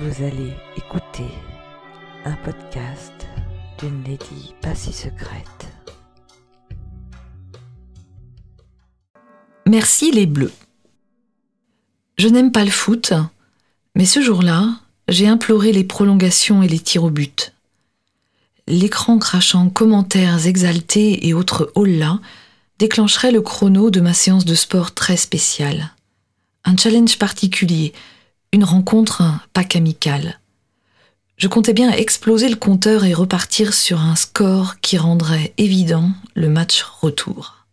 Vous allez écouter un podcast d'une lady pas si secrète. Merci les Bleus. Je n'aime pas le foot, mais ce jour-là, j'ai imploré les prolongations et les tirs au but. L'écran crachant commentaires exaltés et autres holla déclencherait le chrono de ma séance de sport très spéciale. Un challenge particulier, une rencontre pas qu'amicale. Je comptais bien exploser le compteur et repartir sur un score qui rendrait évident le match retour.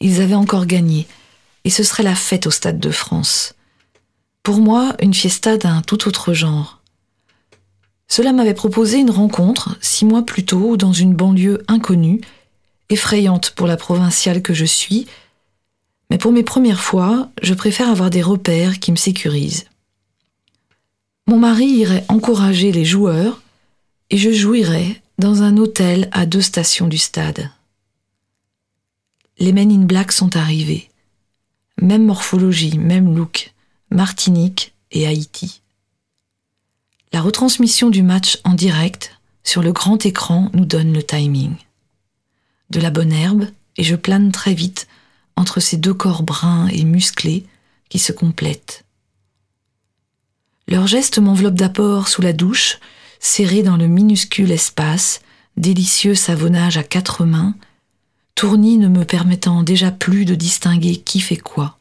Ils avaient encore gagné, et ce serait la fête au Stade de France. Pour moi, une fiesta d'un tout autre genre. Cela m'avait proposé une rencontre, six mois plus tôt, dans une banlieue inconnue, effrayante pour la provinciale que je suis, mais pour mes premières fois, je préfère avoir des repères qui me sécurisent. Mon mari irait encourager les joueurs et je jouirais dans un hôtel à deux stations du stade. Les Men in Black sont arrivés. Même morphologie, même look, Martinique et Haïti. La retransmission du match en direct sur le grand écran nous donne le timing. De la bonne herbe et je plane très vite entre ces deux corps bruns et musclés qui se complètent. Leur geste m'enveloppe d'abord sous la douche, serré dans le minuscule espace, délicieux savonnage à quatre mains, tournis ne me permettant déjà plus de distinguer qui fait quoi.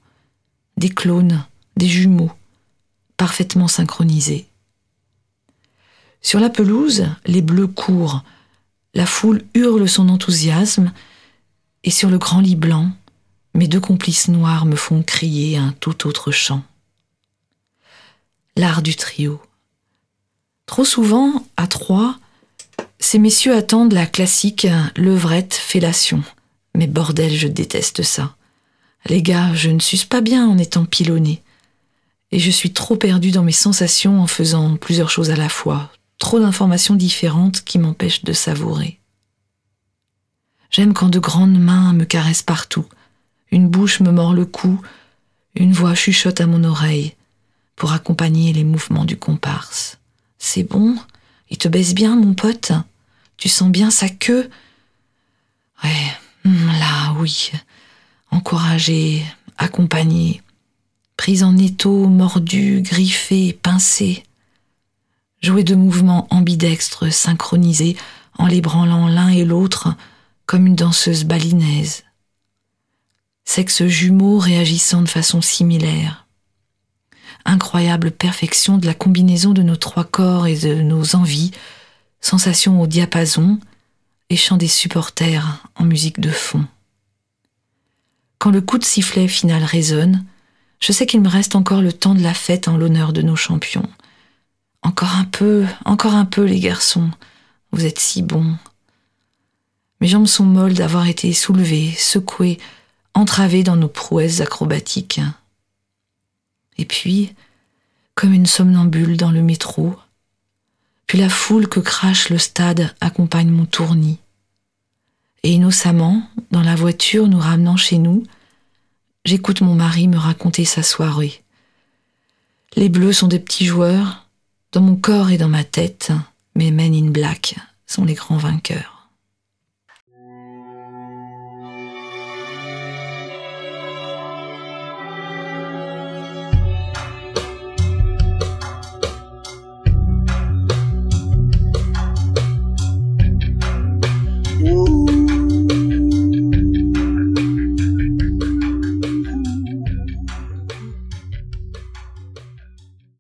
Des clones, des jumeaux, parfaitement synchronisés. Sur la pelouse, les bleus courent, la foule hurle son enthousiasme, et sur le grand lit blanc, mes deux complices noirs me font crier un tout autre chant. L'art du trio. Trop souvent, à trois, ces messieurs attendent la classique levrette fellation. Mais bordel, je déteste ça. Les gars, je ne suce pas bien en étant pilonné. Et je suis trop perdu dans mes sensations en faisant plusieurs choses à la fois, trop d'informations différentes qui m'empêchent de savourer. J'aime quand de grandes mains me caressent partout, une bouche me mord le cou, une voix chuchote à mon oreille pour accompagner les mouvements du comparse. C'est bon? Il te baisse bien, mon pote? Tu sens bien sa queue? Ouais, hum, là, oui. Encouragé, accompagné, prise en étau, mordu, griffé, pincé. Jouer de mouvements ambidextres, synchronisés, en les branlant l'un et l'autre comme une danseuse balinaise jumeaux réagissant de façon similaire. Incroyable perfection de la combinaison de nos trois corps et de nos envies, sensation au diapason et chant des supporters en musique de fond. Quand le coup de sifflet final résonne, je sais qu'il me reste encore le temps de la fête en l'honneur de nos champions. Encore un peu, encore un peu, les garçons. Vous êtes si bons. Mes jambes sont molles d'avoir été soulevées, secouées, entravés dans nos prouesses acrobatiques. Et puis, comme une somnambule dans le métro, puis la foule que crache le stade accompagne mon tournis. Et innocemment, dans la voiture nous ramenant chez nous, j'écoute mon mari me raconter sa soirée. Les bleus sont des petits joueurs, dans mon corps et dans ma tête, mes men in black sont les grands vainqueurs.